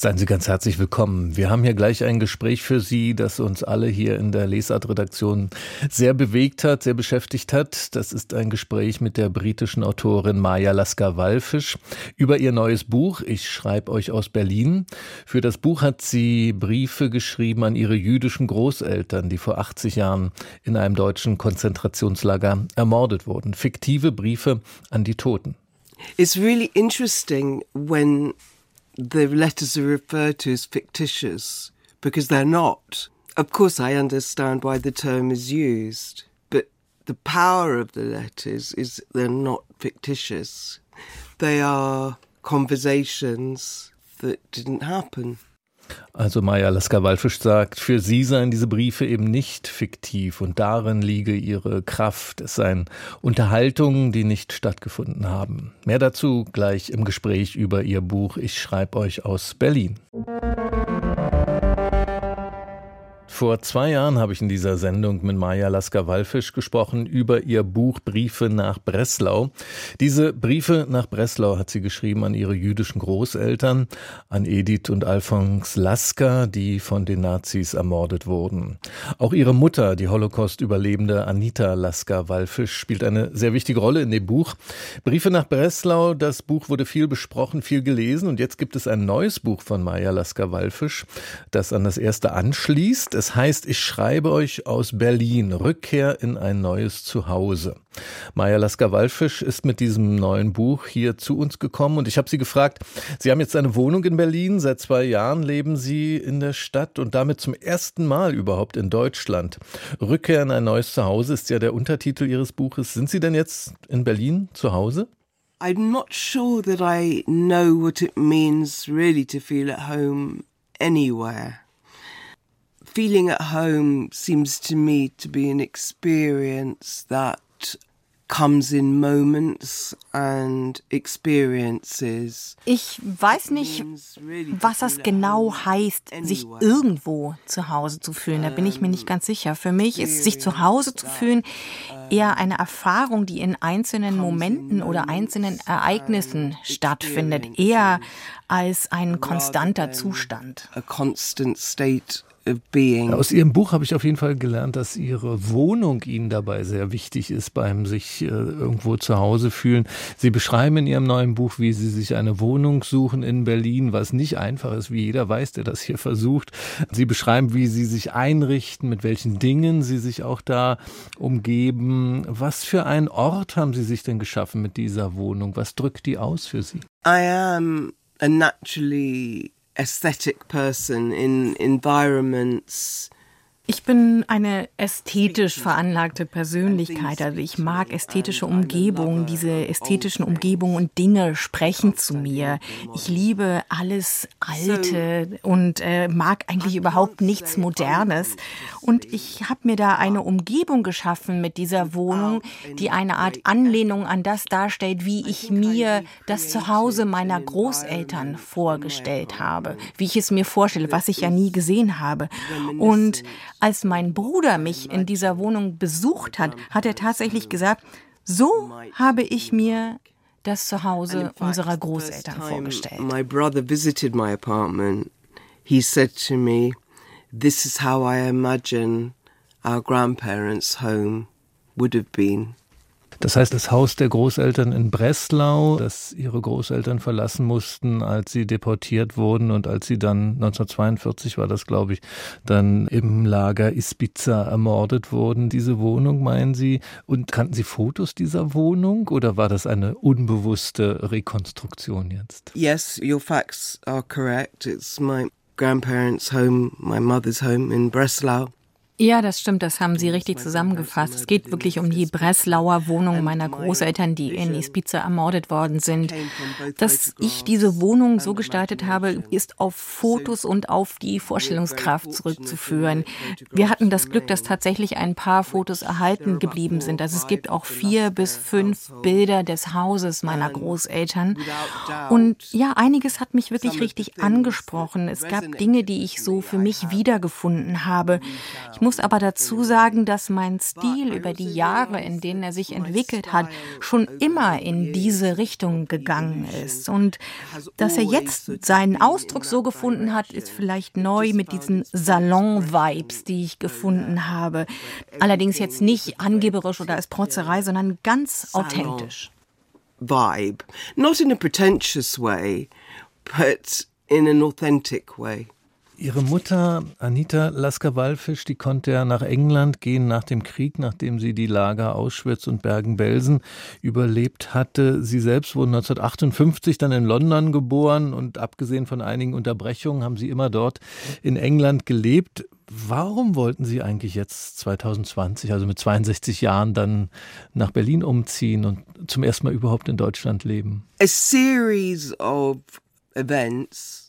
Seien Sie ganz herzlich willkommen. Wir haben hier gleich ein Gespräch für Sie, das uns alle hier in der Lesart-Redaktion sehr bewegt hat, sehr beschäftigt hat. Das ist ein Gespräch mit der britischen Autorin Maja Lasker-Wallfisch über ihr neues Buch Ich schreibe euch aus Berlin. Für das Buch hat sie Briefe geschrieben an ihre jüdischen Großeltern, die vor 80 Jahren in einem deutschen Konzentrationslager ermordet wurden. Fiktive Briefe an die Toten. It's really interesting when the letters are referred to as fictitious because they're not. Of course, I understand why the term is used, but the power of the letters is they're not fictitious. They are conversations that didn't happen. Also Maya Lasker-Wallfisch sagt, für sie seien diese Briefe eben nicht fiktiv und darin liege ihre Kraft. Es seien Unterhaltungen, die nicht stattgefunden haben. Mehr dazu gleich im Gespräch über ihr Buch Ich schreibe euch aus Berlin. Vor zwei Jahren habe ich in dieser Sendung mit Maja Lasker-Wallfisch gesprochen über ihr Buch Briefe nach Breslau. Diese Briefe nach Breslau hat sie geschrieben an ihre jüdischen Großeltern, an Edith und Alphons Lasker, die von den Nazis ermordet wurden. Auch ihre Mutter, die Holocaust-Überlebende Anita Lasker-Wallfisch, spielt eine sehr wichtige Rolle in dem Buch. Briefe nach Breslau, das Buch wurde viel besprochen, viel gelesen und jetzt gibt es ein neues Buch von Maja Lasker-Wallfisch, das an das erste anschließt. Es heißt, ich schreibe euch aus Berlin, Rückkehr in ein neues Zuhause. Maja Lasker-Wallfisch ist mit diesem neuen Buch hier zu uns gekommen und ich habe sie gefragt, Sie haben jetzt eine Wohnung in Berlin, seit zwei Jahren leben Sie in der Stadt und damit zum ersten Mal überhaupt in Deutschland. Rückkehr in ein neues Zuhause ist ja der Untertitel Ihres Buches. Sind Sie denn jetzt in Berlin zu Hause? I'm not sure that I know what it means really to feel at home anywhere. Feeling at home seems to me to be an experience that comes in moments and experiences. Ich weiß nicht, was das genau heißt, sich irgendwo zu Hause zu fühlen. Da bin ich mir nicht ganz sicher. Für mich ist sich zu Hause zu fühlen eher eine Erfahrung, die in einzelnen Momenten oder einzelnen Ereignissen stattfindet, eher als ein konstanter Zustand. A constant state aus Ihrem Buch habe ich auf jeden Fall gelernt, dass Ihre Wohnung Ihnen dabei sehr wichtig ist beim sich äh, irgendwo zu Hause fühlen. Sie beschreiben in Ihrem neuen Buch, wie Sie sich eine Wohnung suchen in Berlin, was nicht einfach ist, wie jeder weiß, der das hier versucht. Sie beschreiben, wie Sie sich einrichten, mit welchen Dingen Sie sich auch da umgeben. Was für einen Ort haben Sie sich denn geschaffen mit dieser Wohnung? Was drückt die aus für Sie? I am a naturally aesthetic person in environments Ich bin eine ästhetisch veranlagte Persönlichkeit. Also ich mag ästhetische Umgebungen. Diese ästhetischen Umgebungen und Dinge sprechen zu mir. Ich liebe alles Alte und äh, mag eigentlich überhaupt nichts Modernes. Und ich habe mir da eine Umgebung geschaffen mit dieser Wohnung, die eine Art Anlehnung an das darstellt, wie ich mir das Zuhause meiner Großeltern vorgestellt habe, wie ich es mir vorstelle, was ich ja nie gesehen habe. Und als mein Bruder mich in dieser Wohnung besucht hat, hat er tatsächlich gesagt, so habe ich mir das Zuhause unserer Großeltern vorgestellt. My brother visited my apartment. He said to me, this is how I imagine our grandparents' home would have been. Das heißt, das Haus der Großeltern in Breslau, das ihre Großeltern verlassen mussten, als sie deportiert wurden und als sie dann 1942 war das, glaube ich, dann im Lager Ispiza ermordet wurden. Diese Wohnung, meinen Sie? Und kannten Sie Fotos dieser Wohnung oder war das eine unbewusste Rekonstruktion jetzt? Yes, your facts are correct. It's my grandparents' home, my mother's home in Breslau. Ja, das stimmt, das haben Sie richtig zusammengefasst. Es geht wirklich um die Breslauer Wohnung meiner Großeltern, die in Ispiza ermordet worden sind. Dass ich diese Wohnung so gestaltet habe, ist auf Fotos und auf die Vorstellungskraft zurückzuführen. Wir hatten das Glück, dass tatsächlich ein paar Fotos erhalten geblieben sind. Also es gibt auch vier bis fünf Bilder des Hauses meiner Großeltern. Und ja, einiges hat mich wirklich richtig angesprochen. Es gab Dinge, die ich so für mich wiedergefunden habe. Ich muss aber dazu sagen, dass mein Stil über die Jahre, in denen er sich entwickelt hat, schon immer in diese Richtung gegangen ist. Und dass er jetzt seinen Ausdruck so gefunden hat, ist vielleicht neu mit diesen Salon-Vibes, die ich gefunden habe. Allerdings jetzt nicht angeberisch oder als Protzerei, sondern ganz authentisch. Vibe. Not in a pretentious way, but in an authentic way. Ihre Mutter, Anita Lasker-Wallfisch, die konnte ja nach England gehen nach dem Krieg, nachdem sie die Lager Auschwitz und Bergen-Belsen überlebt hatte. Sie selbst wurde 1958 dann in London geboren und abgesehen von einigen Unterbrechungen haben sie immer dort in England gelebt. Warum wollten Sie eigentlich jetzt 2020, also mit 62 Jahren, dann nach Berlin umziehen und zum ersten Mal überhaupt in Deutschland leben? A series of events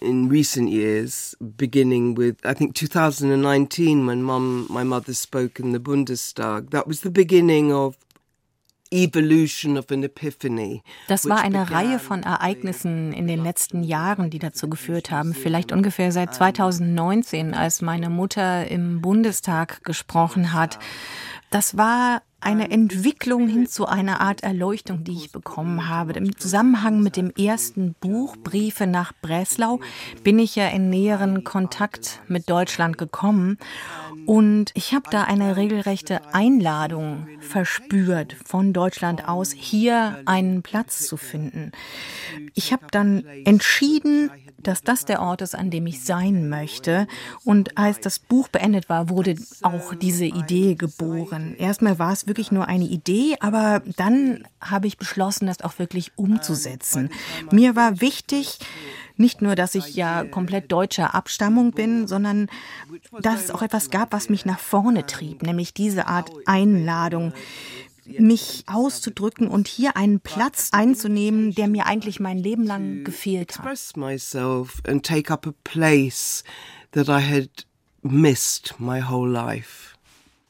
in recent years, beginning with I think 2019 when mum, my mother spoke in the Bundestag. That was the beginning of das war eine Reihe von Ereignissen in den letzten Jahren, die dazu geführt haben. Vielleicht ungefähr seit 2019, als meine Mutter im Bundestag gesprochen hat. Das war eine Entwicklung hin zu einer Art Erleuchtung, die ich bekommen habe. Im Zusammenhang mit dem ersten Buch Briefe nach Breslau bin ich ja in näheren Kontakt mit Deutschland gekommen und ich habe da eine regelrechte Einladung verspürt von Deutschland aus, hier einen Platz zu finden. Ich habe dann entschieden, dass das der Ort ist, an dem ich sein möchte. Und als das Buch beendet war, wurde auch diese Idee geboren. Erstmal war es wirklich nur eine Idee, aber dann habe ich beschlossen, das auch wirklich umzusetzen. Mir war wichtig, nicht nur, dass ich ja komplett deutscher Abstammung bin, sondern dass es auch etwas gab, was mich nach vorne trieb, nämlich diese Art Einladung mich auszudrücken und hier einen Platz einzunehmen, der mir eigentlich mein Leben lang gefehlt hat. missed my whole life.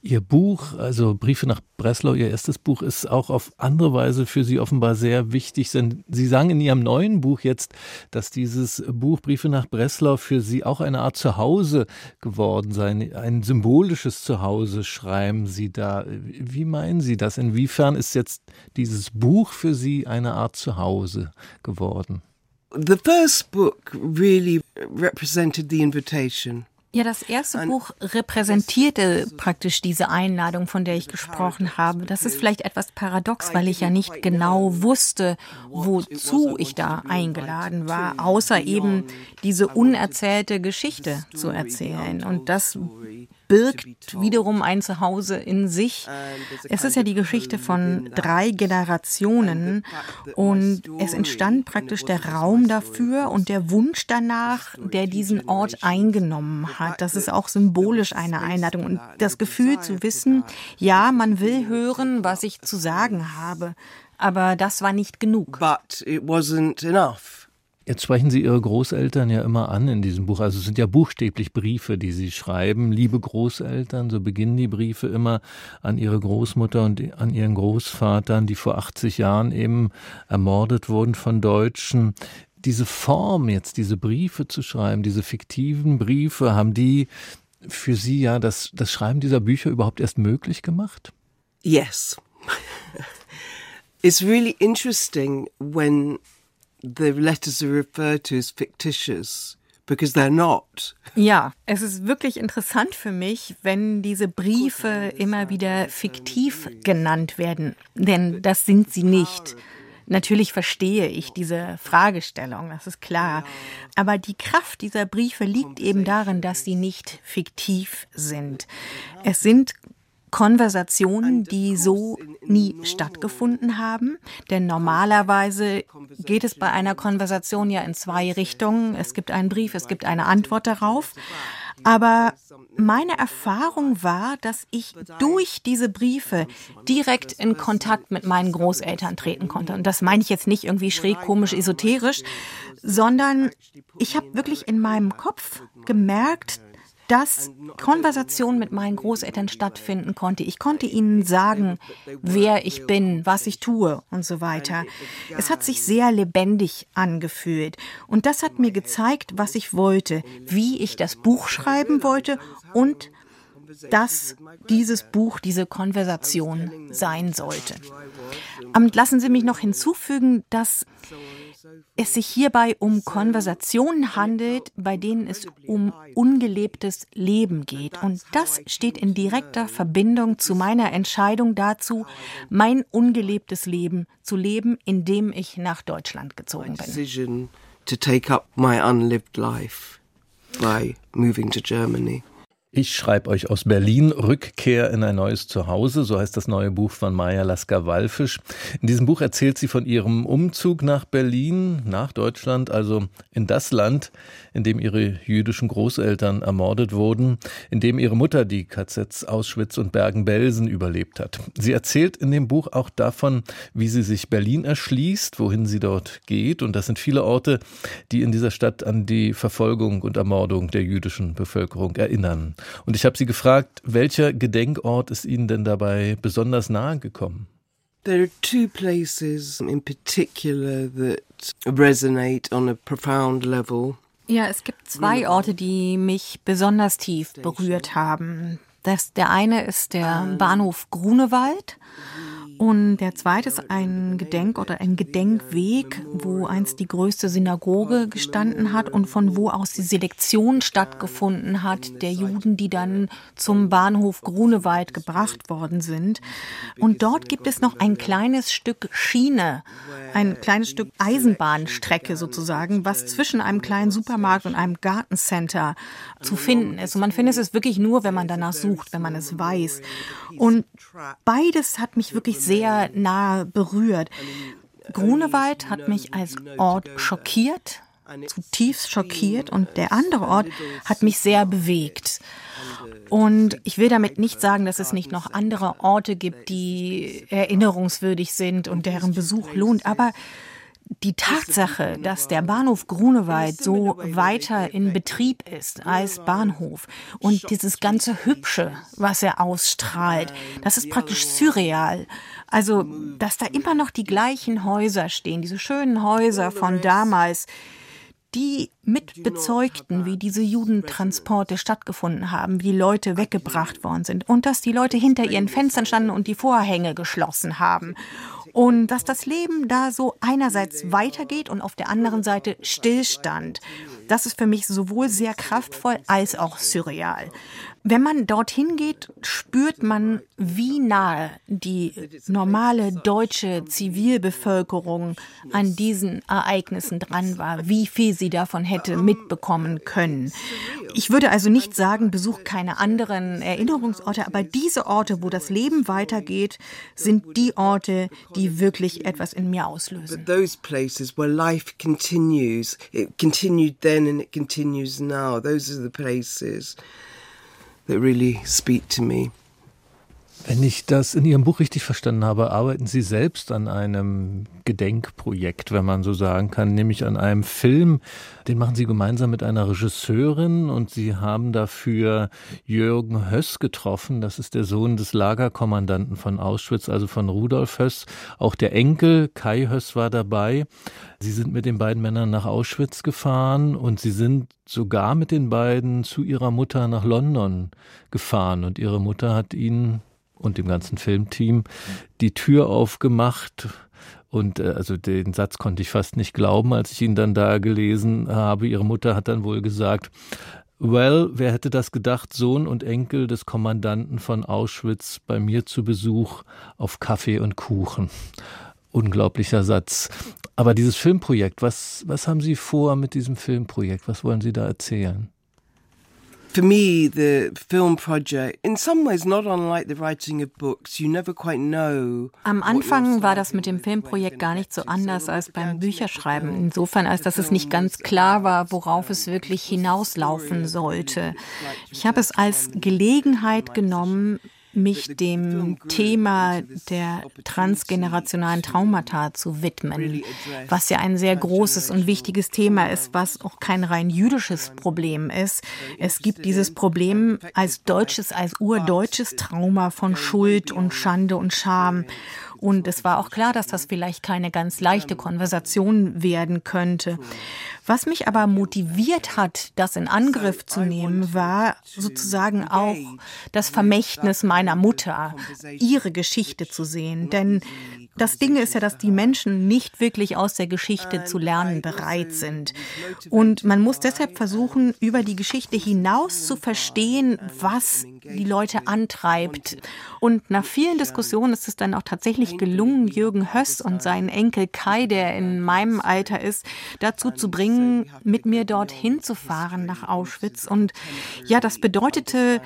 Ihr Buch, also Briefe nach Breslau, Ihr erstes Buch, ist auch auf andere Weise für Sie offenbar sehr wichtig. Sie sagen in Ihrem neuen Buch jetzt, dass dieses Buch Briefe nach Breslau für Sie auch eine Art Zuhause geworden sei, ein symbolisches Zuhause, schreiben Sie da. Wie meinen Sie das? Inwiefern ist jetzt dieses Buch für Sie eine Art Zuhause geworden? The first book really represented the invitation. Ja, das erste Buch repräsentierte praktisch diese Einladung, von der ich gesprochen habe. Das ist vielleicht etwas paradox, weil ich ja nicht genau wusste, wozu ich da eingeladen war, außer eben diese unerzählte Geschichte zu erzählen. Und das birgt wiederum ein Zuhause in sich. Es ist ja die Geschichte von drei Generationen und es entstand praktisch der Raum dafür und der Wunsch danach, der diesen Ort eingenommen hat. Das ist auch symbolisch eine Einladung und das Gefühl zu wissen, ja, man will hören, was ich zu sagen habe. Aber das war nicht genug. But it wasn't enough. Jetzt sprechen Sie Ihre Großeltern ja immer an in diesem Buch. Also es sind ja buchstäblich Briefe, die Sie schreiben. Liebe Großeltern, so beginnen die Briefe immer an Ihre Großmutter und an Ihren Großvatern, die vor 80 Jahren eben ermordet wurden von Deutschen. Diese Form jetzt, diese Briefe zu schreiben, diese fiktiven Briefe, haben die für Sie ja das, das Schreiben dieser Bücher überhaupt erst möglich gemacht? Yes. It's really interesting when the letters are referred to as fictitious. Because they're not. Ja, es ist wirklich interessant für mich, wenn diese Briefe immer wieder fiktiv genannt werden, denn das sind sie nicht. Natürlich verstehe ich diese Fragestellung, das ist klar. Aber die Kraft dieser Briefe liegt eben darin, dass sie nicht fiktiv sind. Es sind Konversationen, die so nie stattgefunden haben. Denn normalerweise geht es bei einer Konversation ja in zwei Richtungen. Es gibt einen Brief, es gibt eine Antwort darauf. Aber meine Erfahrung war, dass ich durch diese Briefe direkt in Kontakt mit meinen Großeltern treten konnte. Und das meine ich jetzt nicht irgendwie schräg, komisch, esoterisch, sondern ich habe wirklich in meinem Kopf gemerkt, dass Konversation mit meinen Großeltern stattfinden konnte. Ich konnte ihnen sagen, wer ich bin, was ich tue und so weiter. Es hat sich sehr lebendig angefühlt. Und das hat mir gezeigt, was ich wollte, wie ich das Buch schreiben wollte und dass dieses Buch diese Konversation sein sollte. Lassen Sie mich noch hinzufügen, dass es sich hierbei um Konversationen handelt, bei denen es um ungelebtes Leben geht. Und das steht in direkter Verbindung zu meiner Entscheidung dazu, mein ungelebtes Leben zu leben, indem ich nach Deutschland gezogen bin. To take up my unlived life by moving to Germany. Ich schreibe euch aus Berlin Rückkehr in ein neues Zuhause, so heißt das neue Buch von Maja Lasker-Wallfisch. In diesem Buch erzählt sie von ihrem Umzug nach Berlin, nach Deutschland, also in das Land, in dem ihre jüdischen Großeltern ermordet wurden, in dem ihre Mutter die KZs Auschwitz und Bergen-Belsen überlebt hat. Sie erzählt in dem Buch auch davon, wie sie sich Berlin erschließt, wohin sie dort geht. Und das sind viele Orte, die in dieser Stadt an die Verfolgung und Ermordung der jüdischen Bevölkerung erinnern. Und ich habe sie gefragt, welcher Gedenkort ist Ihnen denn dabei besonders nahe gekommen? There are two places in particular that resonate on a profound level. Ja, es gibt zwei Orte, die mich besonders tief berührt haben. Das, der eine ist der Bahnhof Grunewald und der zweite ist ein Gedenk- oder ein Gedenkweg, wo einst die größte Synagoge gestanden hat und von wo aus die Selektion stattgefunden hat der Juden, die dann zum Bahnhof Grunewald gebracht worden sind. Und dort gibt es noch ein kleines Stück Schiene, ein kleines Stück Eisenbahnstrecke sozusagen, was zwischen einem kleinen Supermarkt und einem Gartencenter zu finden ist. Und man findet es wirklich nur, wenn man danach sucht, wenn man es weiß. Und beides hat mich wirklich sehr nah berührt. Grunewald hat mich als Ort schockiert, zutiefst schockiert und der andere Ort hat mich sehr bewegt. Und ich will damit nicht sagen, dass es nicht noch andere Orte gibt, die erinnerungswürdig sind und deren Besuch lohnt, aber die Tatsache, dass der Bahnhof Grunewald so weiter in Betrieb ist als Bahnhof und dieses ganze Hübsche, was er ausstrahlt, das ist praktisch surreal. Also, dass da immer noch die gleichen Häuser stehen, diese schönen Häuser von damals, die mitbezeugten, wie diese Judentransporte stattgefunden haben, wie die Leute weggebracht worden sind und dass die Leute hinter ihren Fenstern standen und die Vorhänge geschlossen haben und dass das Leben da so einerseits weitergeht und auf der anderen Seite stillstand. Das ist für mich sowohl sehr kraftvoll als auch surreal. Wenn man dorthin geht, spürt man, wie nahe die normale deutsche Zivilbevölkerung an diesen Ereignissen dran war, wie viel sie davon hätte mitbekommen können. Ich würde also nicht sagen, besuch keine anderen Erinnerungsorte, aber diese Orte, wo das Leben weitergeht, sind die Orte, die wirklich etwas in mir auslösen. But those places where life continues, it continued then and it continues now. Those are the places that really speak to me. Wenn ich das in Ihrem Buch richtig verstanden habe, arbeiten Sie selbst an einem Gedenkprojekt, wenn man so sagen kann, nämlich an einem Film. Den machen Sie gemeinsam mit einer Regisseurin und Sie haben dafür Jürgen Höss getroffen. Das ist der Sohn des Lagerkommandanten von Auschwitz, also von Rudolf Höss. Auch der Enkel Kai Höss war dabei. Sie sind mit den beiden Männern nach Auschwitz gefahren und Sie sind sogar mit den beiden zu ihrer Mutter nach London gefahren und ihre Mutter hat ihnen und dem ganzen Filmteam die Tür aufgemacht. Und äh, also den Satz konnte ich fast nicht glauben, als ich ihn dann da gelesen habe. Ihre Mutter hat dann wohl gesagt, Well, wer hätte das gedacht, Sohn und Enkel des Kommandanten von Auschwitz bei mir zu Besuch auf Kaffee und Kuchen. Unglaublicher Satz. Aber dieses Filmprojekt, was, was haben Sie vor mit diesem Filmprojekt? Was wollen Sie da erzählen? For me, the film project, in some ways not unlike the writing of books, you never quite know. Am Anfang war das mit dem Filmprojekt gar nicht so anders als beim Bücherschreiben. Insofern, als dass es nicht ganz klar war, worauf es wirklich hinauslaufen sollte. Ich habe es als Gelegenheit genommen, mich dem Thema der transgenerationalen Traumata zu widmen, was ja ein sehr großes und wichtiges Thema ist, was auch kein rein jüdisches Problem ist. Es gibt dieses Problem als deutsches, als urdeutsches Trauma von Schuld und Schande und Scham. Und es war auch klar, dass das vielleicht keine ganz leichte Konversation werden könnte. Was mich aber motiviert hat, das in Angriff zu nehmen, war sozusagen auch das Vermächtnis meiner Mutter, ihre Geschichte zu sehen. Denn das Ding ist ja, dass die Menschen nicht wirklich aus der Geschichte zu lernen bereit sind. Und man muss deshalb versuchen, über die Geschichte hinaus zu verstehen, was die Leute antreibt. Und nach vielen Diskussionen ist es dann auch tatsächlich gelungen, Jürgen Höss und seinen Enkel Kai, der in meinem Alter ist, dazu zu bringen, mit mir dorthin zu fahren nach Auschwitz. Und ja, das bedeutete,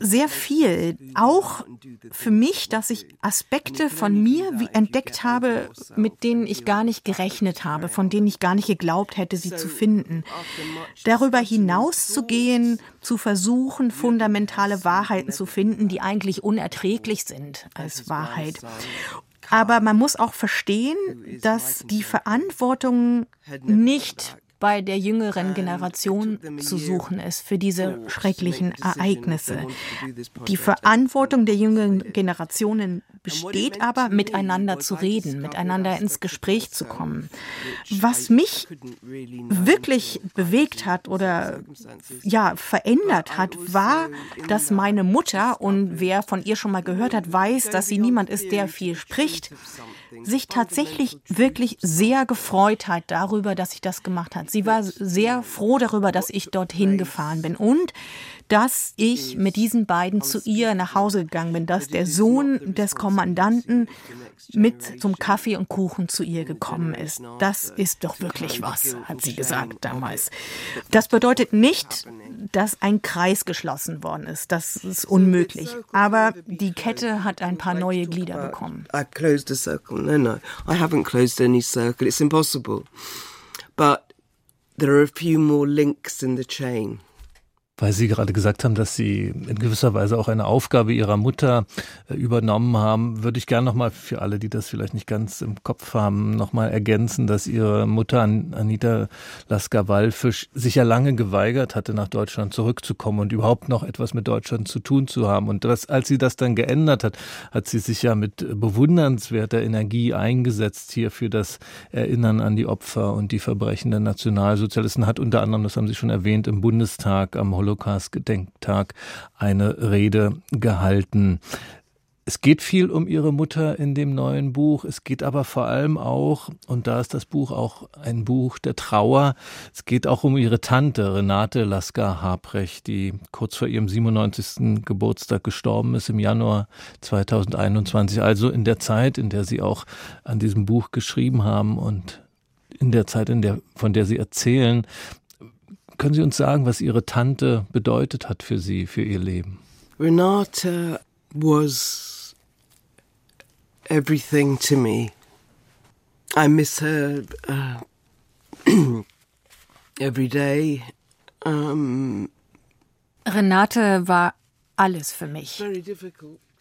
sehr viel. Auch für mich, dass ich Aspekte von mir entdeckt habe, mit denen ich gar nicht gerechnet habe, von denen ich gar nicht geglaubt hätte, sie zu finden. Darüber hinaus zu gehen, zu versuchen, fundamentale Wahrheiten zu finden, die eigentlich unerträglich sind als Wahrheit. Aber man muss auch verstehen, dass die Verantwortung nicht bei der jüngeren Generation zu suchen ist für diese schrecklichen Ereignisse. Die Verantwortung der jüngeren Generationen besteht aber, miteinander zu reden, miteinander ins Gespräch zu kommen. Was mich wirklich bewegt hat oder ja verändert hat, war, dass meine Mutter und wer von ihr schon mal gehört hat, weiß, dass sie niemand ist, der viel spricht sich tatsächlich wirklich sehr gefreut hat darüber, dass ich das gemacht habe. Sie war sehr froh darüber, dass ich dorthin gefahren bin und dass ich mit diesen beiden zu ihr nach Hause gegangen bin, dass der Sohn des Kommandanten mit zum Kaffee und Kuchen zu ihr gekommen ist. Das ist doch wirklich was, hat sie gesagt damals. Das bedeutet nicht, dass ein Kreis geschlossen worden ist. Das ist unmöglich. Aber die Kette hat ein paar neue Glieder bekommen. I closed a circle. No, no. I haven't closed any circle. It's impossible. But there are a few more links in the chain weil Sie gerade gesagt haben, dass Sie in gewisser Weise auch eine Aufgabe Ihrer Mutter äh, übernommen haben, würde ich gerne nochmal für alle, die das vielleicht nicht ganz im Kopf haben, nochmal ergänzen, dass Ihre Mutter Anita Lasker-Wallfisch sich ja lange geweigert hatte, nach Deutschland zurückzukommen und überhaupt noch etwas mit Deutschland zu tun zu haben. Und das, als sie das dann geändert hat, hat sie sich ja mit bewundernswerter Energie eingesetzt hier für das Erinnern an die Opfer und die Verbrechen der Nationalsozialisten, hat unter anderem, das haben Sie schon erwähnt, im Bundestag am Holocaust Holocaust-Gedenktag eine Rede gehalten. Es geht viel um ihre Mutter in dem neuen Buch. Es geht aber vor allem auch, und da ist das Buch auch ein Buch der Trauer, es geht auch um ihre Tante Renate Lasker Habrecht, die kurz vor ihrem 97. Geburtstag gestorben ist im Januar 2021. Also in der Zeit, in der sie auch an diesem Buch geschrieben haben und in der Zeit, in der, von der Sie erzählen, können Sie uns sagen, was Ihre Tante bedeutet hat für Sie, für Ihr Leben? Renata was everything to me. I miss her uh, every day. Um, Renate war alles für mich.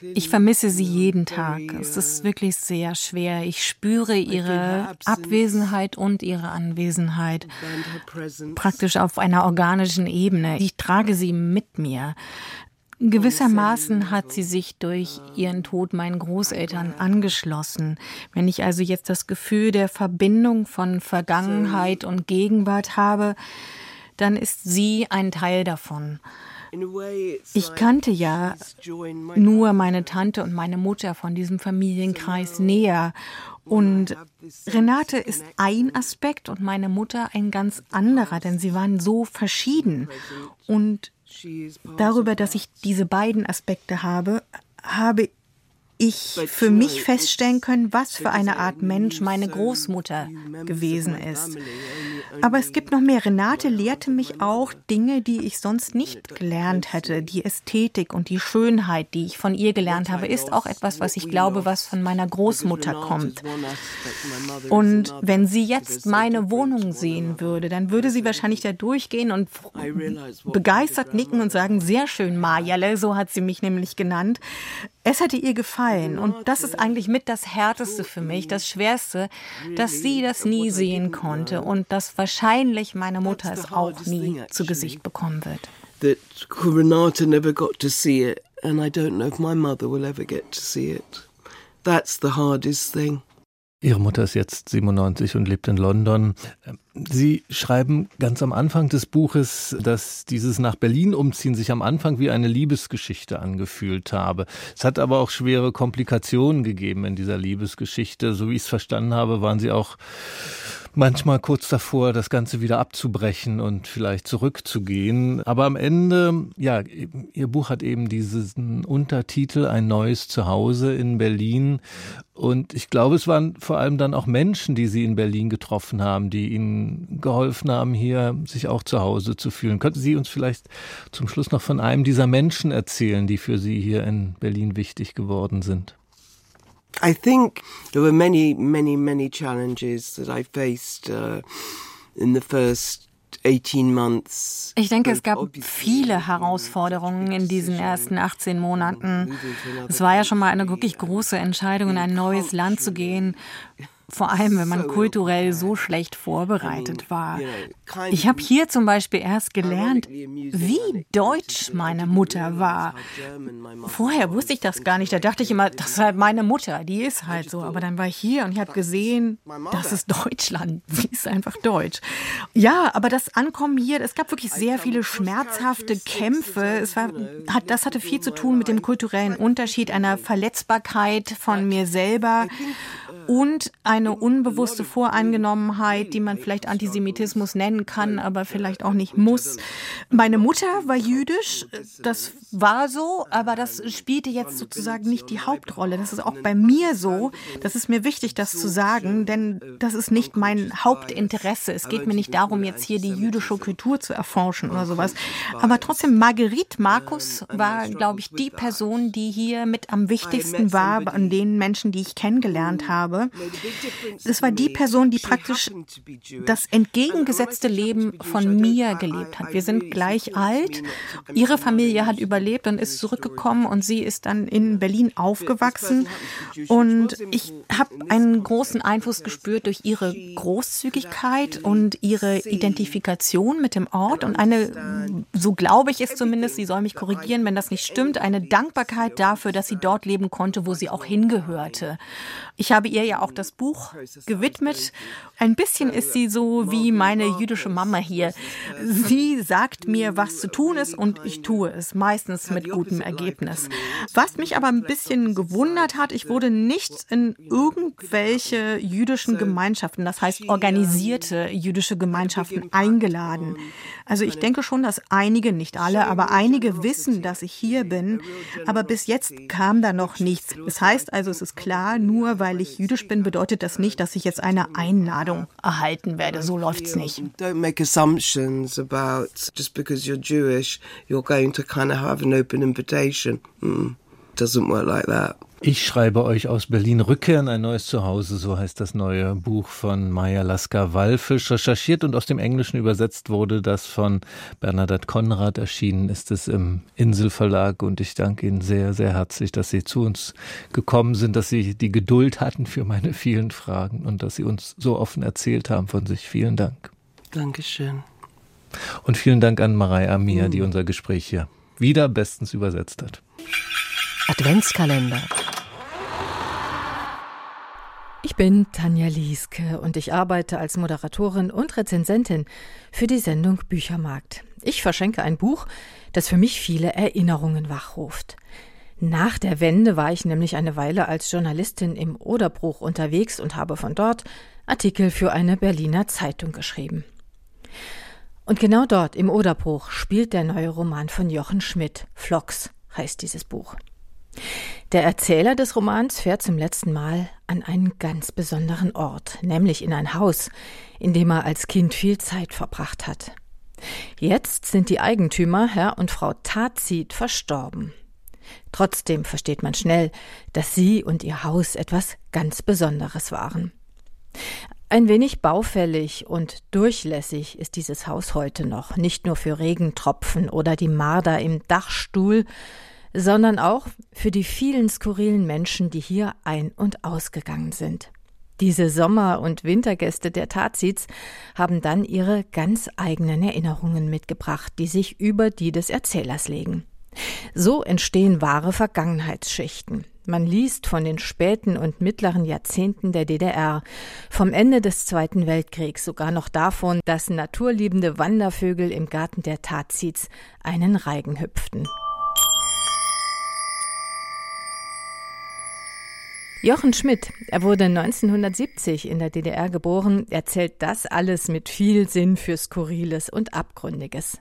Ich vermisse sie jeden Tag. Es ist wirklich sehr schwer. Ich spüre ihre Abwesenheit und ihre Anwesenheit praktisch auf einer organischen Ebene. Ich trage sie mit mir. Gewissermaßen hat sie sich durch ihren Tod meinen Großeltern angeschlossen. Wenn ich also jetzt das Gefühl der Verbindung von Vergangenheit und Gegenwart habe, dann ist sie ein Teil davon. Ich kannte ja nur meine Tante und meine Mutter von diesem Familienkreis näher. Und Renate ist ein Aspekt und meine Mutter ein ganz anderer, denn sie waren so verschieden. Und darüber, dass ich diese beiden Aspekte habe, habe ich für mich feststellen können, was für eine Art Mensch meine Großmutter gewesen ist. Aber es gibt noch mehr. Renate lehrte mich auch Dinge, die ich sonst nicht gelernt hätte. Die Ästhetik und die Schönheit, die ich von ihr gelernt habe, ist auch etwas, was ich glaube, was von meiner Großmutter kommt. Und wenn sie jetzt meine Wohnung sehen würde, dann würde sie wahrscheinlich da durchgehen und begeistert nicken und sagen, sehr schön, Marjale, so hat sie mich nämlich genannt. Es hätte ihr gefallen und das ist eigentlich mit das Härteste für mich, das Schwerste, dass sie das nie sehen konnte und dass wahrscheinlich meine Mutter es auch nie zu Gesicht bekommen wird. That Renata never got to see it and I don't know if my mother will ever get to see it. That's the hardest thing. Ihre Mutter ist jetzt 97 und lebt in London. Sie schreiben ganz am Anfang des Buches, dass dieses nach Berlin umziehen sich am Anfang wie eine Liebesgeschichte angefühlt habe. Es hat aber auch schwere Komplikationen gegeben in dieser Liebesgeschichte. So wie ich es verstanden habe, waren Sie auch manchmal kurz davor, das Ganze wieder abzubrechen und vielleicht zurückzugehen. Aber am Ende, ja, Ihr Buch hat eben diesen Untertitel Ein neues Zuhause in Berlin. Und ich glaube, es waren vor allem dann auch Menschen, die Sie in Berlin getroffen haben, die Ihnen geholfen haben, hier sich auch zu Hause zu fühlen. Könnten Sie uns vielleicht zum Schluss noch von einem dieser Menschen erzählen, die für Sie hier in Berlin wichtig geworden sind? I think there were many, many, many challenges that I faced uh, in the first ich denke, es gab viele Herausforderungen in diesen ersten 18 Monaten. Es war ja schon mal eine wirklich große Entscheidung, in ein neues Land zu gehen, vor allem, wenn man kulturell so schlecht vorbereitet war. Ich habe hier zum Beispiel erst gelernt, wie deutsch meine Mutter war. Vorher wusste ich das gar nicht. Da dachte ich immer, das ist halt meine Mutter, die ist halt so. Aber dann war ich hier und ich habe gesehen, das ist Deutschland. Sie ist einfach deutsch. Ja, aber das Ankommen hier, es gab wirklich sehr viele schmerzhafte Kämpfe. Es war, hat, das hatte viel zu tun mit dem kulturellen Unterschied, einer Verletzbarkeit von mir selber und eine unbewusste Voreingenommenheit, die man vielleicht Antisemitismus nennen kann, aber vielleicht auch nicht muss. Meine Mutter war jüdisch, das war so, aber das spielte jetzt sozusagen nicht die Hauptrolle. Das ist auch bei mir so. Das ist mir wichtig, das zu sagen, denn das ist nicht mein Hauptinteresse. Es geht mir nicht darum, jetzt hier die jüdische Kultur zu erforschen oder sowas. Aber trotzdem, Marguerite Markus war, glaube ich, die Person, die hier mit am wichtigsten war an den Menschen, die ich kennengelernt habe habe. Das war die Person, die praktisch das entgegengesetzte Leben von mir gelebt hat. Wir sind gleich alt. Ihre Familie hat überlebt und ist zurückgekommen und sie ist dann in Berlin aufgewachsen. Und ich habe einen großen Einfluss gespürt durch ihre Großzügigkeit und ihre Identifikation mit dem Ort und eine, so glaube ich es zumindest, sie soll mich korrigieren, wenn das nicht stimmt, eine Dankbarkeit dafür, dass sie dort leben konnte, wo sie auch hingehörte. Ich habe ihr ja auch das Buch gewidmet. Ein bisschen ist sie so wie meine jüdische Mama hier. Sie sagt mir, was zu tun ist und ich tue es, meistens mit gutem Ergebnis. Was mich aber ein bisschen gewundert hat, ich wurde nicht in irgendwelche jüdischen Gemeinschaften, das heißt organisierte jüdische Gemeinschaften eingeladen. Also ich denke schon, dass einige, nicht alle, aber einige wissen, dass ich hier bin, aber bis jetzt kam da noch nichts. Das heißt also, es ist klar, nur weil ich jüdisch bin, bedeutet das nicht, dass ich jetzt eine Einladung erhalten werde. So läuft's nicht. Don't make assumptions about just because you're Jewish, you're going to kind of have an open invitation. Mm, doesn't work like that. Ich schreibe euch aus Berlin Rückkehren ein neues Zuhause, so heißt das neue Buch von Maya Lasker-Wallfisch. Recherchiert und aus dem Englischen übersetzt wurde das von Bernadette Konrad. Erschienen ist es im Inselverlag und ich danke Ihnen sehr, sehr herzlich, dass Sie zu uns gekommen sind, dass Sie die Geduld hatten für meine vielen Fragen und dass Sie uns so offen erzählt haben von sich. Vielen Dank. Dankeschön. Und vielen Dank an Marei Amir, die unser Gespräch hier wieder bestens übersetzt hat. Adventskalender. Ich bin Tanja Lieske und ich arbeite als Moderatorin und Rezensentin für die Sendung Büchermarkt. Ich verschenke ein Buch, das für mich viele Erinnerungen wachruft. Nach der Wende war ich nämlich eine Weile als Journalistin im Oderbruch unterwegs und habe von dort Artikel für eine Berliner Zeitung geschrieben. Und genau dort im Oderbruch spielt der neue Roman von Jochen Schmidt. Flocks heißt dieses Buch. Der Erzähler des Romans fährt zum letzten Mal an einen ganz besonderen Ort, nämlich in ein Haus, in dem er als Kind viel Zeit verbracht hat. Jetzt sind die Eigentümer, Herr und Frau Tazit, verstorben. Trotzdem versteht man schnell, dass sie und ihr Haus etwas ganz Besonderes waren. Ein wenig baufällig und durchlässig ist dieses Haus heute noch, nicht nur für Regentropfen oder die Marder im Dachstuhl, sondern auch für die vielen skurrilen Menschen, die hier ein- und ausgegangen sind. Diese Sommer- und Wintergäste der Tazits haben dann ihre ganz eigenen Erinnerungen mitgebracht, die sich über die des Erzählers legen. So entstehen wahre Vergangenheitsschichten. Man liest von den späten und mittleren Jahrzehnten der DDR, vom Ende des Zweiten Weltkriegs, sogar noch davon, dass naturliebende Wandervögel im Garten der Taziz einen Reigen hüpften. Jochen Schmidt, er wurde 1970 in der DDR geboren, erzählt das alles mit viel Sinn für Skurriles und Abgründiges.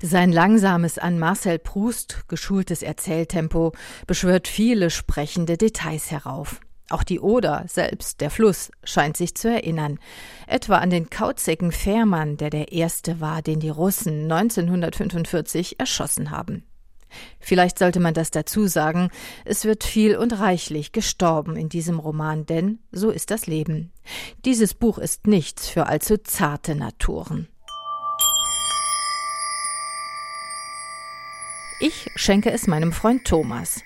Sein langsames an Marcel Proust geschultes Erzähltempo beschwört viele sprechende Details herauf. Auch die Oder selbst, der Fluss, scheint sich zu erinnern. Etwa an den kauzigen Fährmann, der der erste war, den die Russen 1945 erschossen haben. Vielleicht sollte man das dazu sagen, es wird viel und reichlich gestorben in diesem Roman, denn so ist das Leben. Dieses Buch ist nichts für allzu zarte Naturen. Ich schenke es meinem Freund Thomas.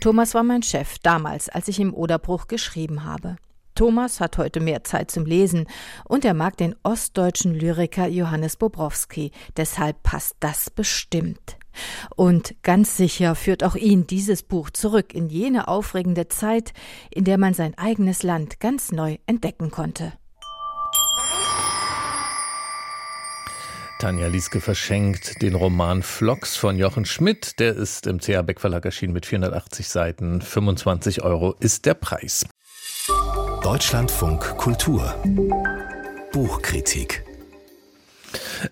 Thomas war mein Chef damals, als ich im Oderbruch geschrieben habe. Thomas hat heute mehr Zeit zum Lesen und er mag den ostdeutschen Lyriker Johannes Bobrowski, deshalb passt das bestimmt. Und ganz sicher führt auch ihn dieses Buch zurück in jene aufregende Zeit, in der man sein eigenes Land ganz neu entdecken konnte. Tanja Lieske verschenkt den Roman Flocks von Jochen Schmidt. Der ist im CH Beck Verlag erschienen mit 480 Seiten. 25 Euro ist der Preis. Deutschlandfunk Kultur Buchkritik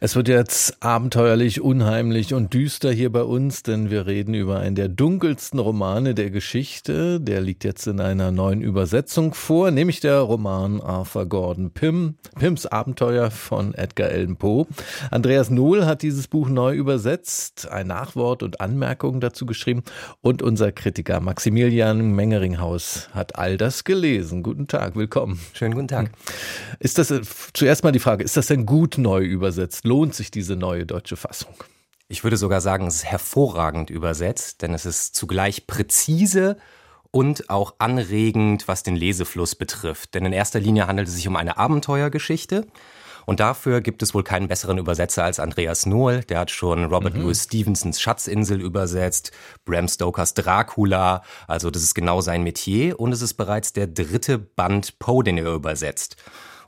es wird jetzt abenteuerlich, unheimlich und düster hier bei uns, denn wir reden über einen der dunkelsten Romane der Geschichte. Der liegt jetzt in einer neuen Übersetzung vor, nämlich der Roman Arthur Gordon Pym, Pyms Abenteuer von Edgar Allan Poe. Andreas Nohl hat dieses Buch neu übersetzt, ein Nachwort und Anmerkungen dazu geschrieben und unser Kritiker Maximilian Mengeringhaus hat all das gelesen. Guten Tag, willkommen. Schönen guten Tag. Ist das zuerst mal die Frage, ist das denn gut neu übersetzt? Lohnt sich diese neue deutsche Fassung? Ich würde sogar sagen, es ist hervorragend übersetzt, denn es ist zugleich präzise und auch anregend, was den Lesefluss betrifft. Denn in erster Linie handelt es sich um eine Abenteuergeschichte. Und dafür gibt es wohl keinen besseren Übersetzer als Andreas Nohl. Der hat schon Robert mhm. Louis Stevensons Schatzinsel übersetzt, Bram Stokers Dracula. Also das ist genau sein Metier. Und es ist bereits der dritte Band Poe, den er übersetzt.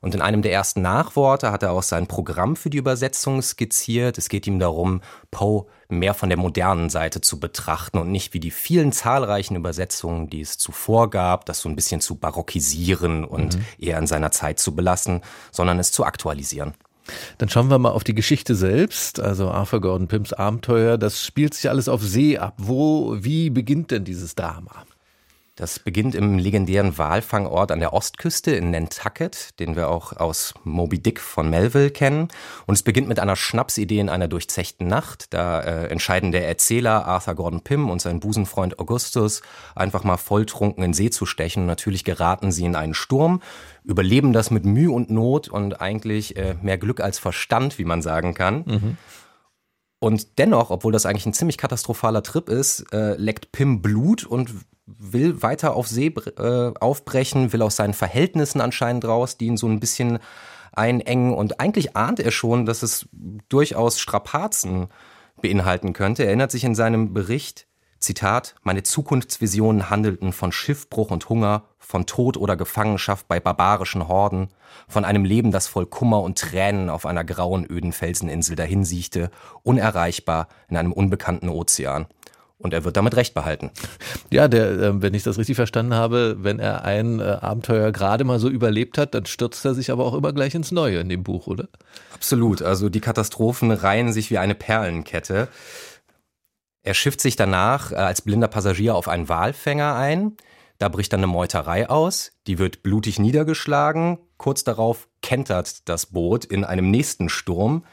Und in einem der ersten Nachworte hat er auch sein Programm für die Übersetzung skizziert. Es geht ihm darum, Poe mehr von der modernen Seite zu betrachten und nicht wie die vielen zahlreichen Übersetzungen, die es zuvor gab, das so ein bisschen zu barockisieren und mhm. eher in seiner Zeit zu belassen, sondern es zu aktualisieren. Dann schauen wir mal auf die Geschichte selbst, also Arthur Gordon Pyms Abenteuer. Das spielt sich alles auf See ab. Wo, wie beginnt denn dieses Drama? Das beginnt im legendären Walfangort an der Ostküste in Nantucket, den wir auch aus Moby Dick von Melville kennen. Und es beginnt mit einer Schnapsidee in einer durchzechten Nacht. Da äh, entscheiden der Erzähler Arthur Gordon Pym und sein Busenfreund Augustus einfach mal volltrunken in See zu stechen. Und natürlich geraten sie in einen Sturm, überleben das mit Mühe und Not und eigentlich äh, mehr Glück als Verstand, wie man sagen kann. Mhm. Und dennoch, obwohl das eigentlich ein ziemlich katastrophaler Trip ist, äh, leckt Pim Blut und will weiter auf See äh, aufbrechen, will aus seinen Verhältnissen anscheinend raus, die ihn so ein bisschen einengen. Und eigentlich ahnt er schon, dass es durchaus Strapazen beinhalten könnte. Er erinnert sich in seinem Bericht, Zitat, meine Zukunftsvisionen handelten von Schiffbruch und Hunger, von Tod oder Gefangenschaft bei barbarischen Horden, von einem Leben, das voll Kummer und Tränen auf einer grauen, öden Felseninsel dahinsiechte, unerreichbar in einem unbekannten Ozean. Und er wird damit recht behalten. Ja, der, äh, wenn ich das richtig verstanden habe, wenn er ein äh, Abenteuer gerade mal so überlebt hat, dann stürzt er sich aber auch immer gleich ins Neue in dem Buch, oder? Absolut. Also die Katastrophen reihen sich wie eine Perlenkette. Er schifft sich danach äh, als blinder Passagier auf einen Walfänger ein. Da bricht dann eine Meuterei aus. Die wird blutig niedergeschlagen. Kurz darauf kentert das Boot in einem nächsten Sturm.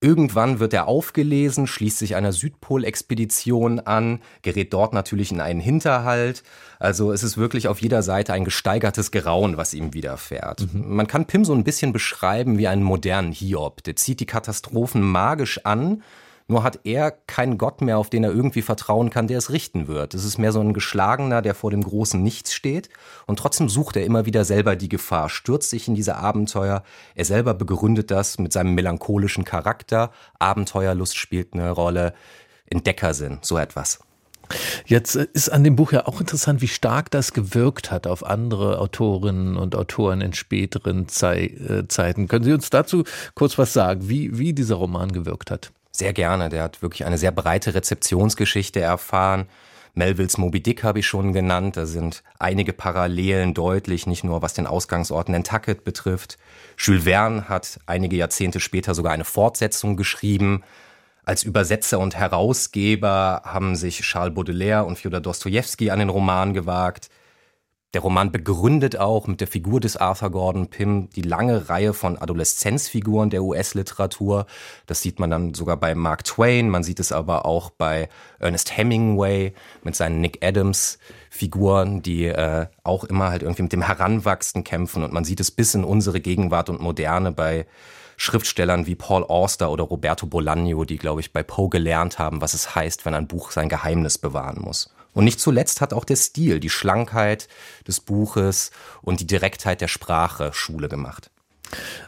Irgendwann wird er aufgelesen, schließt sich einer Südpolexpedition an, gerät dort natürlich in einen Hinterhalt. Also es ist wirklich auf jeder Seite ein gesteigertes Grauen, was ihm widerfährt. Mhm. Man kann Pim so ein bisschen beschreiben wie einen modernen Hiob. Der zieht die Katastrophen magisch an nur hat er keinen Gott mehr, auf den er irgendwie vertrauen kann, der es richten wird. Es ist mehr so ein Geschlagener, der vor dem großen Nichts steht. Und trotzdem sucht er immer wieder selber die Gefahr, stürzt sich in diese Abenteuer. Er selber begründet das mit seinem melancholischen Charakter. Abenteuerlust spielt eine Rolle. Entdeckersinn, so etwas. Jetzt äh, ist an dem Buch ja auch interessant, wie stark das gewirkt hat auf andere Autorinnen und Autoren in späteren Zei äh, Zeiten. Können Sie uns dazu kurz was sagen, wie, wie dieser Roman gewirkt hat? Sehr gerne. Der hat wirklich eine sehr breite Rezeptionsgeschichte erfahren. Melvilles Moby Dick habe ich schon genannt. Da sind einige Parallelen deutlich, nicht nur was den Ausgangsort Nantucket betrifft. Jules Verne hat einige Jahrzehnte später sogar eine Fortsetzung geschrieben. Als Übersetzer und Herausgeber haben sich Charles Baudelaire und Fyodor Dostoevsky an den Roman gewagt. Der Roman begründet auch mit der Figur des Arthur Gordon Pym die lange Reihe von Adoleszenzfiguren der US-Literatur. Das sieht man dann sogar bei Mark Twain, man sieht es aber auch bei Ernest Hemingway mit seinen Nick Adams Figuren, die äh, auch immer halt irgendwie mit dem Heranwachsen kämpfen und man sieht es bis in unsere Gegenwart und Moderne bei Schriftstellern wie Paul Auster oder Roberto Bolaño, die, glaube ich, bei Poe gelernt haben, was es heißt, wenn ein Buch sein Geheimnis bewahren muss. Und nicht zuletzt hat auch der Stil, die Schlankheit des Buches und die Direktheit der Sprache Schule gemacht.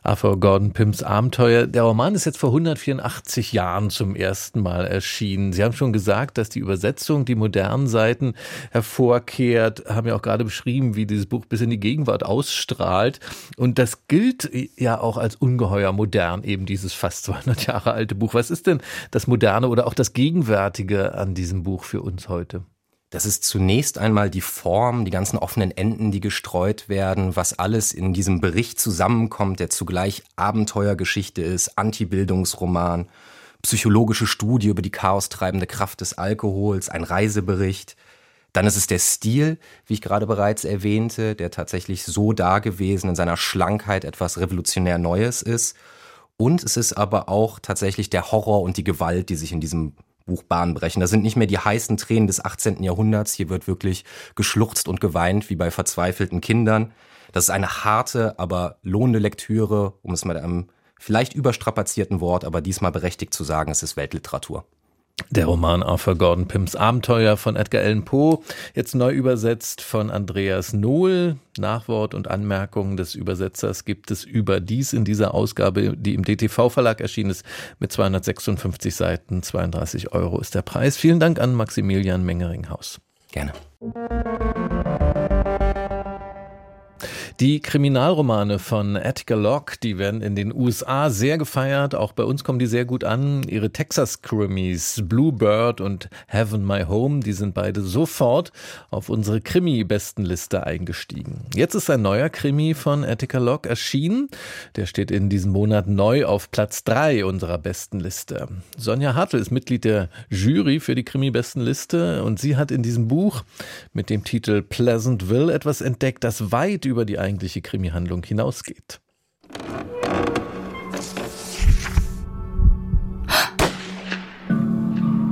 Arthur Gordon Pyms Abenteuer. Der Roman ist jetzt vor 184 Jahren zum ersten Mal erschienen. Sie haben schon gesagt, dass die Übersetzung die modernen Seiten hervorkehrt, haben ja auch gerade beschrieben, wie dieses Buch bis in die Gegenwart ausstrahlt. Und das gilt ja auch als ungeheuer modern, eben dieses fast 200 Jahre alte Buch. Was ist denn das Moderne oder auch das Gegenwärtige an diesem Buch für uns heute? Das ist zunächst einmal die Form, die ganzen offenen Enden, die gestreut werden, was alles in diesem Bericht zusammenkommt, der zugleich Abenteuergeschichte ist, Antibildungsroman, psychologische Studie über die chaostreibende Kraft des Alkohols, ein Reisebericht. Dann ist es der Stil, wie ich gerade bereits erwähnte, der tatsächlich so dagewesen in seiner Schlankheit etwas revolutionär Neues ist. Und es ist aber auch tatsächlich der Horror und die Gewalt, die sich in diesem Buch Bahn brechen. Das sind nicht mehr die heißen Tränen des 18. Jahrhunderts. Hier wird wirklich geschluchzt und geweint wie bei verzweifelten Kindern. Das ist eine harte, aber lohnende Lektüre, um es mit einem vielleicht überstrapazierten Wort, aber diesmal berechtigt zu sagen, es ist Weltliteratur. Der Roman Arthur Gordon Pyms Abenteuer von Edgar Allan Poe, jetzt neu übersetzt von Andreas Nohl. Nachwort und Anmerkungen des Übersetzers gibt es überdies in dieser Ausgabe, die im DTV-Verlag erschienen ist, mit 256 Seiten. 32 Euro ist der Preis. Vielen Dank an Maximilian Mengeringhaus. Gerne. Die Kriminalromane von Attica Locke, die werden in den USA sehr gefeiert. Auch bei uns kommen die sehr gut an. Ihre Texas Krimis, Bluebird und Heaven My Home, die sind beide sofort auf unsere Krimi-Bestenliste eingestiegen. Jetzt ist ein neuer Krimi von Attica Locke erschienen. Der steht in diesem Monat neu auf Platz drei unserer Bestenliste. Sonja Hartl ist Mitglied der Jury für die Krimi-Bestenliste und sie hat in diesem Buch mit dem Titel Pleasantville etwas entdeckt, das weit über die eigentliche Krimi-Handlung hinausgeht.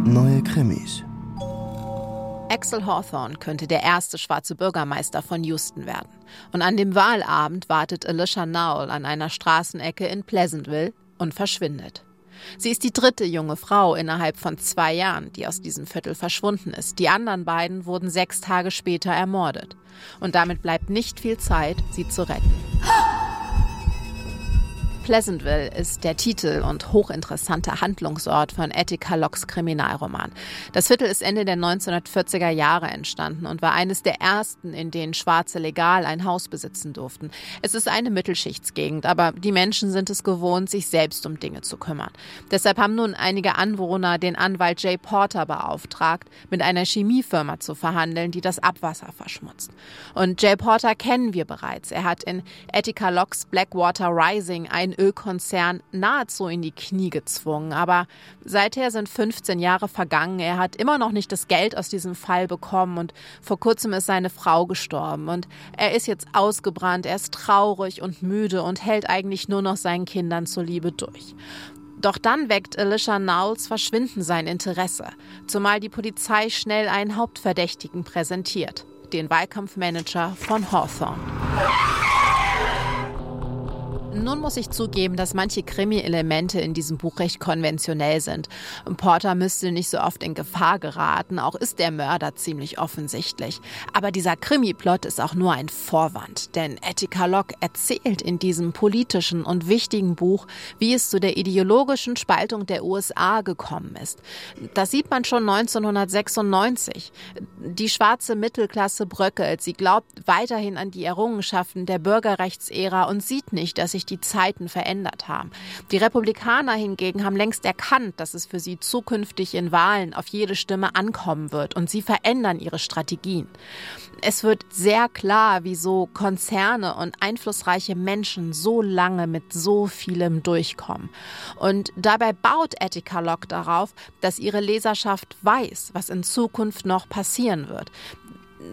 Neue Krimis. Axel Hawthorne könnte der erste schwarze Bürgermeister von Houston werden. Und an dem Wahlabend wartet Alicia Nowell an einer Straßenecke in Pleasantville und verschwindet. Sie ist die dritte junge Frau innerhalb von zwei Jahren, die aus diesem Viertel verschwunden ist. Die anderen beiden wurden sechs Tage später ermordet. Und damit bleibt nicht viel Zeit, sie zu retten. Pleasantville ist der Titel und hochinteressante Handlungsort von Attica Locks Kriminalroman. Das Viertel ist Ende der 1940er Jahre entstanden und war eines der ersten, in denen Schwarze legal ein Haus besitzen durften. Es ist eine Mittelschichtsgegend, aber die Menschen sind es gewohnt, sich selbst um Dinge zu kümmern. Deshalb haben nun einige Anwohner den Anwalt Jay Porter beauftragt, mit einer Chemiefirma zu verhandeln, die das Abwasser verschmutzt. Und Jay Porter kennen wir bereits. Er hat in Attica Locks Blackwater Rising ein Ölkonzern nahezu in die Knie gezwungen. Aber seither sind 15 Jahre vergangen. Er hat immer noch nicht das Geld aus diesem Fall bekommen und vor kurzem ist seine Frau gestorben. Und er ist jetzt ausgebrannt, er ist traurig und müde und hält eigentlich nur noch seinen Kindern zuliebe durch. Doch dann weckt Alicia Knowles Verschwinden sein Interesse, zumal die Polizei schnell einen Hauptverdächtigen präsentiert, den Wahlkampfmanager von Hawthorne. Nun muss ich zugeben, dass manche Krimi-Elemente in diesem Buch recht konventionell sind. Porter müsste nicht so oft in Gefahr geraten, auch ist der Mörder ziemlich offensichtlich. Aber dieser Krimi-Plot ist auch nur ein Vorwand, denn Etika Locke erzählt in diesem politischen und wichtigen Buch, wie es zu der ideologischen Spaltung der USA gekommen ist. Das sieht man schon 1996. Die schwarze Mittelklasse bröckelt, sie glaubt weiterhin an die Errungenschaften der Bürgerrechtsära und sieht nicht, dass sich die Zeiten verändert haben. Die Republikaner hingegen haben längst erkannt, dass es für sie zukünftig in Wahlen auf jede Stimme ankommen wird und sie verändern ihre Strategien. Es wird sehr klar, wieso Konzerne und einflussreiche Menschen so lange mit so vielem durchkommen. Und dabei baut Etika Locke darauf, dass ihre Leserschaft weiß, was in Zukunft noch passieren wird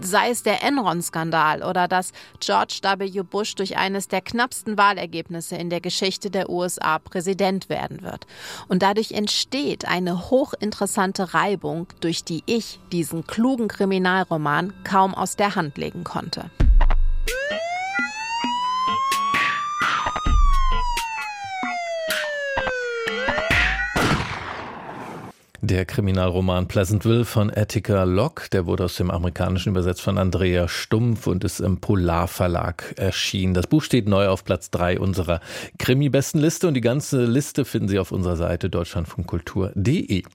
sei es der Enron-Skandal oder dass George W. Bush durch eines der knappsten Wahlergebnisse in der Geschichte der USA Präsident werden wird. Und dadurch entsteht eine hochinteressante Reibung, durch die ich diesen klugen Kriminalroman kaum aus der Hand legen konnte. Der Kriminalroman Pleasantville von Attica Locke, der wurde aus dem Amerikanischen übersetzt von Andrea Stumpf und ist im Polar Verlag erschienen. Das Buch steht neu auf Platz 3 unserer Krimi-Bestenliste und die ganze Liste finden Sie auf unserer Seite deutschlandfunkkultur.de.